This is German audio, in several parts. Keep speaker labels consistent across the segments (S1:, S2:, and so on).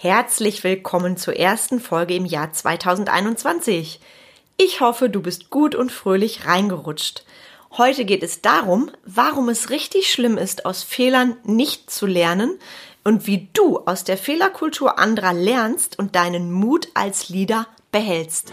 S1: Herzlich willkommen zur ersten Folge im Jahr 2021. Ich hoffe, du bist gut und fröhlich reingerutscht. Heute geht es darum, warum es richtig schlimm ist, aus Fehlern nicht zu lernen und wie du aus der Fehlerkultur anderer lernst und deinen Mut als Leader behältst.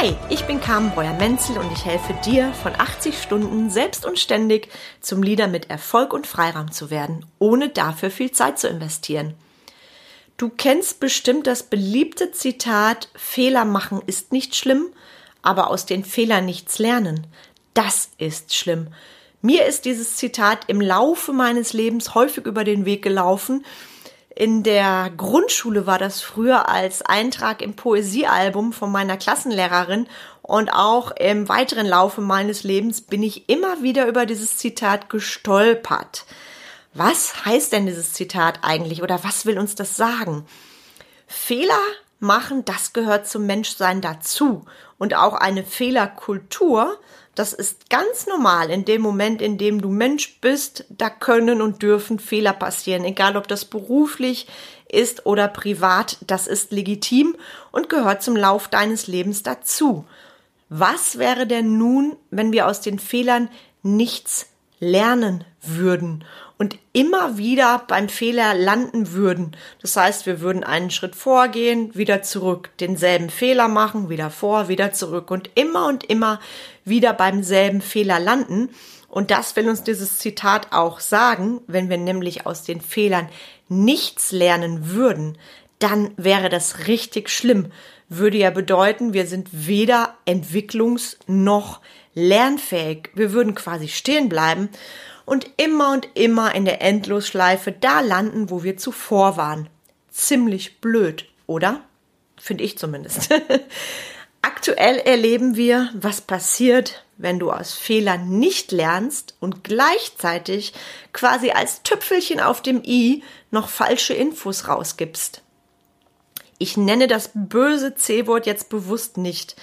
S1: Hi, ich bin Carmen Breuer-Menzel und ich helfe dir, von 80 Stunden selbst und ständig zum Leader mit Erfolg und Freiraum zu werden, ohne dafür viel Zeit zu investieren. Du kennst bestimmt das beliebte Zitat, Fehler machen ist nicht schlimm, aber aus den Fehlern nichts lernen. Das ist schlimm. Mir ist dieses Zitat im Laufe meines Lebens häufig über den Weg gelaufen in der Grundschule war das früher als Eintrag im Poesiealbum von meiner Klassenlehrerin und auch im weiteren Laufe meines Lebens bin ich immer wieder über dieses Zitat gestolpert. Was heißt denn dieses Zitat eigentlich oder was will uns das sagen? Fehler machen, das gehört zum Menschsein dazu und auch eine Fehlerkultur das ist ganz normal in dem Moment, in dem du Mensch bist, da können und dürfen Fehler passieren, egal ob das beruflich ist oder privat, das ist legitim und gehört zum Lauf deines Lebens dazu. Was wäre denn nun, wenn wir aus den Fehlern nichts lernen würden und immer wieder beim Fehler landen würden. Das heißt, wir würden einen Schritt vorgehen, wieder zurück, denselben Fehler machen, wieder vor, wieder zurück und immer und immer wieder beim selben Fehler landen. Und das will uns dieses Zitat auch sagen, wenn wir nämlich aus den Fehlern nichts lernen würden, dann wäre das richtig schlimm. Würde ja bedeuten, wir sind weder entwicklungs- noch lernfähig. Wir würden quasi stehen bleiben und immer und immer in der Endlosschleife da landen, wo wir zuvor waren. Ziemlich blöd, oder? Finde ich zumindest. Aktuell erleben wir, was passiert, wenn du aus Fehlern nicht lernst und gleichzeitig quasi als Tüpfelchen auf dem i noch falsche Infos rausgibst. Ich nenne das böse C-Wort jetzt bewusst nicht.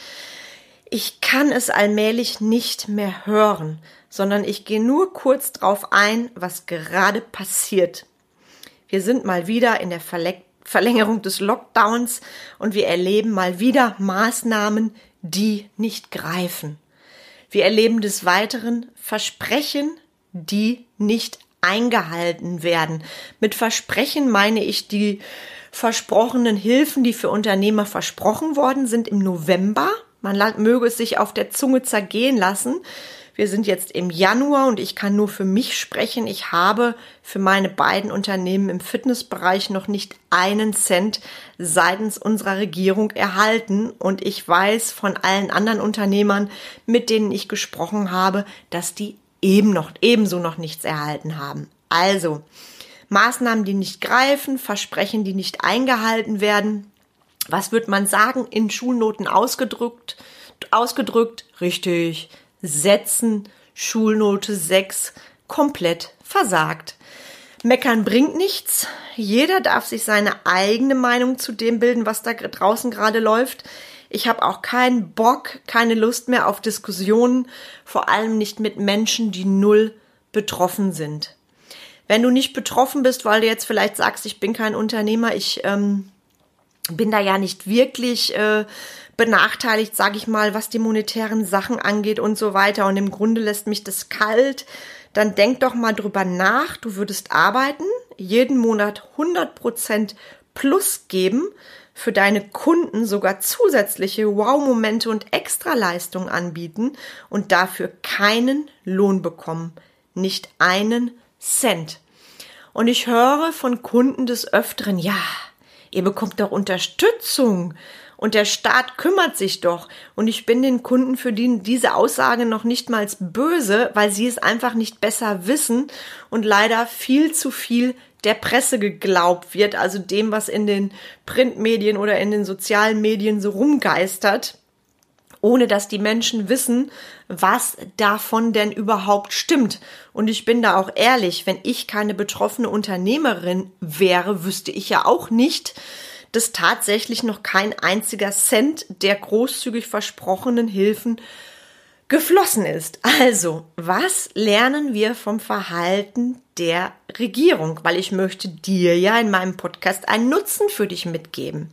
S1: Ich kann es allmählich nicht mehr hören sondern ich gehe nur kurz drauf ein, was gerade passiert. Wir sind mal wieder in der Verlängerung des Lockdowns und wir erleben mal wieder Maßnahmen, die nicht greifen. Wir erleben des Weiteren Versprechen, die nicht eingehalten werden. Mit Versprechen meine ich die versprochenen Hilfen, die für Unternehmer versprochen worden sind im November. Man möge es sich auf der Zunge zergehen lassen. Wir sind jetzt im Januar und ich kann nur für mich sprechen. Ich habe für meine beiden Unternehmen im Fitnessbereich noch nicht einen Cent seitens unserer Regierung erhalten. Und ich weiß von allen anderen Unternehmern, mit denen ich gesprochen habe, dass die eben noch, ebenso noch nichts erhalten haben. Also, Maßnahmen, die nicht greifen, Versprechen, die nicht eingehalten werden. Was wird man sagen? In Schulnoten ausgedrückt? Ausgedrückt? Richtig Sätzen Schulnote 6 komplett versagt. Meckern bringt nichts. Jeder darf sich seine eigene Meinung zu dem bilden, was da draußen gerade läuft. Ich habe auch keinen Bock, keine Lust mehr auf Diskussionen, vor allem nicht mit Menschen, die null betroffen sind. Wenn du nicht betroffen bist, weil du jetzt vielleicht sagst, ich bin kein Unternehmer, ich ähm, bin da ja nicht wirklich äh, benachteiligt, sage ich mal, was die monetären Sachen angeht und so weiter. Und im Grunde lässt mich das kalt. Dann denk doch mal drüber nach. Du würdest arbeiten, jeden Monat 100 Prozent plus geben, für deine Kunden sogar zusätzliche Wow-Momente und Extraleistungen anbieten und dafür keinen Lohn bekommen. Nicht einen Cent. Und ich höre von Kunden des Öfteren, ja, ihr bekommt doch Unterstützung und der Staat kümmert sich doch. Und ich bin den Kunden für die diese Aussage noch nicht mal böse, weil sie es einfach nicht besser wissen und leider viel zu viel der Presse geglaubt wird, also dem, was in den Printmedien oder in den sozialen Medien so rumgeistert, ohne dass die Menschen wissen, was davon denn überhaupt stimmt. Und ich bin da auch ehrlich, wenn ich keine betroffene Unternehmerin wäre, wüsste ich ja auch nicht, dass tatsächlich noch kein einziger Cent der großzügig versprochenen Hilfen geflossen ist. Also, was lernen wir vom Verhalten der Regierung? Weil ich möchte dir ja in meinem Podcast einen Nutzen für dich mitgeben.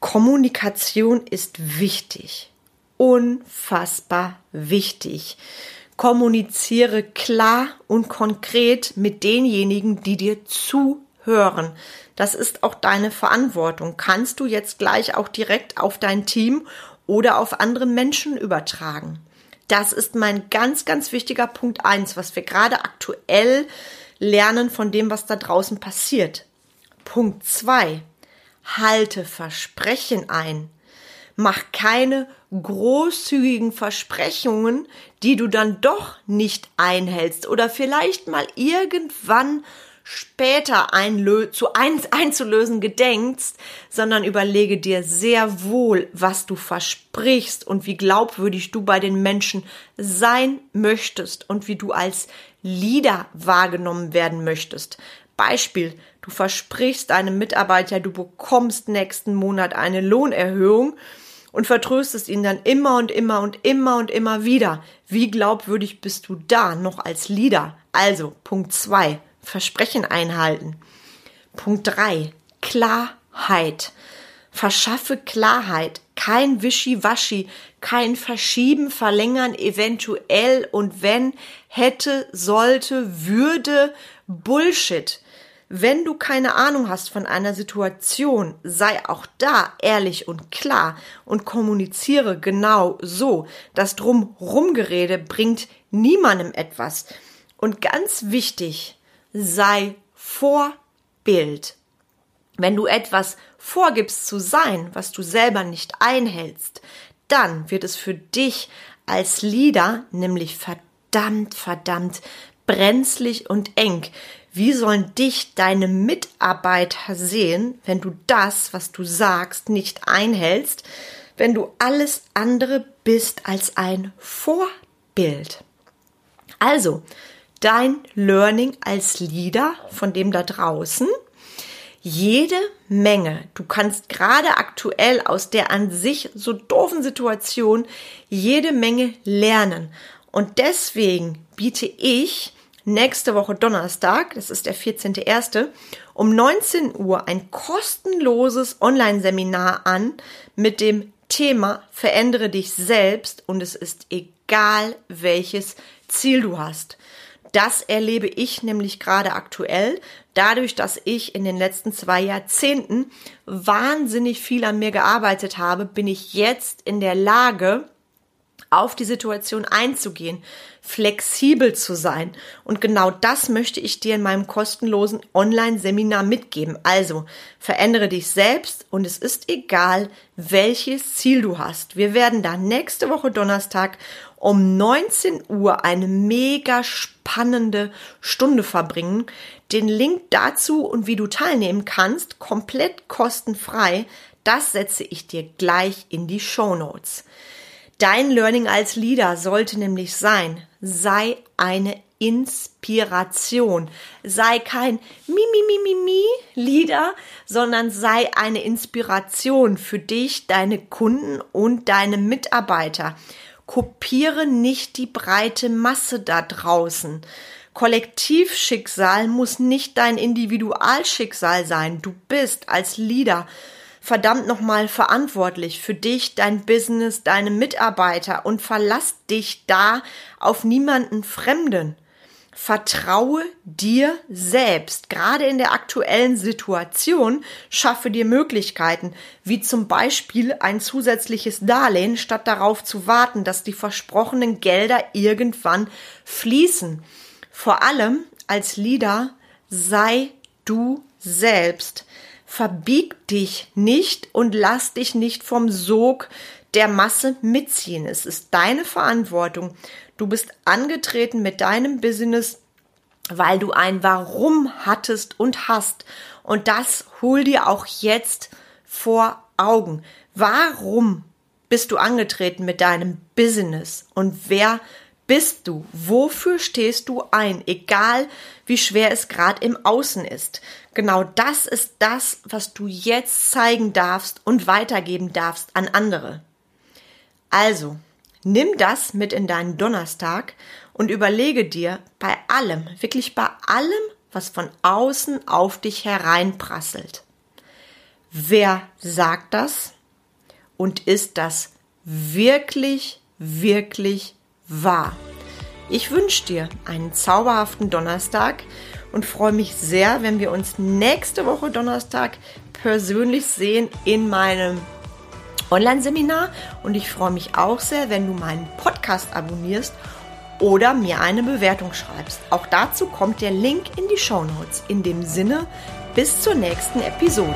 S1: Kommunikation ist wichtig. Unfassbar wichtig. Kommuniziere klar und konkret mit denjenigen, die dir zuhören. Das ist auch deine Verantwortung. Kannst du jetzt gleich auch direkt auf dein Team oder auf andere Menschen übertragen. Das ist mein ganz, ganz wichtiger Punkt eins, was wir gerade aktuell lernen von dem, was da draußen passiert. Punkt zwei: Halte Versprechen ein. Mach keine großzügigen Versprechungen, die du dann doch nicht einhältst oder vielleicht mal irgendwann später einlö zu ein einzulösen gedenkst, sondern überlege dir sehr wohl, was du versprichst und wie glaubwürdig du bei den Menschen sein möchtest und wie du als Leader wahrgenommen werden möchtest. Beispiel, du versprichst deinem Mitarbeiter, du bekommst nächsten Monat eine Lohnerhöhung und vertröstest ihn dann immer und immer und immer und immer wieder. Wie glaubwürdig bist du da noch als Leader? Also, Punkt zwei Versprechen einhalten. Punkt drei Klarheit. Verschaffe Klarheit. Kein Wischiwaschi, kein Verschieben, Verlängern, eventuell und wenn, hätte, sollte, würde, Bullshit. Wenn du keine Ahnung hast von einer Situation, sei auch da ehrlich und klar und kommuniziere genau so. Das Drumrumgerede bringt niemandem etwas. Und ganz wichtig, sei Vorbild. Wenn du etwas vorgibst zu sein, was du selber nicht einhältst, dann wird es für dich als Leader nämlich verdammt, verdammt brenzlig und eng. Wie sollen dich deine Mitarbeiter sehen, wenn du das, was du sagst, nicht einhältst, wenn du alles andere bist als ein Vorbild? Also, dein Learning als Leader von dem da draußen. Jede Menge. Du kannst gerade aktuell aus der an sich so doofen Situation jede Menge lernen. Und deswegen biete ich nächste Woche Donnerstag, das ist der 14.01., um 19 Uhr ein kostenloses Online-Seminar an mit dem Thema Verändere dich selbst und es ist egal, welches Ziel du hast. Das erlebe ich nämlich gerade aktuell, dadurch, dass ich in den letzten zwei Jahrzehnten wahnsinnig viel an mir gearbeitet habe, bin ich jetzt in der Lage, auf die Situation einzugehen, flexibel zu sein. Und genau das möchte ich dir in meinem kostenlosen Online-Seminar mitgeben. Also verändere dich selbst und es ist egal, welches Ziel du hast. Wir werden da nächste Woche Donnerstag um 19 Uhr eine mega spannende Stunde verbringen. Den Link dazu und wie du teilnehmen kannst, komplett kostenfrei, das setze ich dir gleich in die Show Notes. Dein Learning als Leader sollte nämlich sein, sei eine Inspiration. Sei kein mi mi mi mi mi Leader, sondern sei eine Inspiration für dich, deine Kunden und deine Mitarbeiter. Kopiere nicht die breite Masse da draußen. Kollektivschicksal muss nicht dein Individualschicksal sein. Du bist als Leader verdammt nochmal verantwortlich für dich, dein Business, deine Mitarbeiter und verlass dich da auf niemanden Fremden. Vertraue dir selbst. Gerade in der aktuellen Situation schaffe dir Möglichkeiten, wie zum Beispiel ein zusätzliches Darlehen, statt darauf zu warten, dass die versprochenen Gelder irgendwann fließen. Vor allem als Leader sei du selbst. Verbieg dich nicht und lass dich nicht vom Sog der Masse mitziehen. Es ist deine Verantwortung. Du bist angetreten mit deinem Business weil du ein Warum hattest und hast. Und das hol dir auch jetzt vor Augen. Warum bist du angetreten mit deinem Business? Und wer bist du? Wofür stehst du ein? Egal wie schwer es gerade im Außen ist. Genau das ist das, was du jetzt zeigen darfst und weitergeben darfst an andere. Also, nimm das mit in deinen Donnerstag und überlege dir bei allem, wirklich bei allem, was von außen auf dich hereinprasselt. Wer sagt das? Und ist das wirklich, wirklich wahr? Ich wünsche dir einen zauberhaften Donnerstag und freue mich sehr, wenn wir uns nächste Woche Donnerstag persönlich sehen in meinem Online-Seminar. Und ich freue mich auch sehr, wenn du meinen Podcast abonnierst oder mir eine Bewertung schreibst. Auch dazu kommt der Link in die Show Notes. In dem Sinne, bis zur nächsten Episode.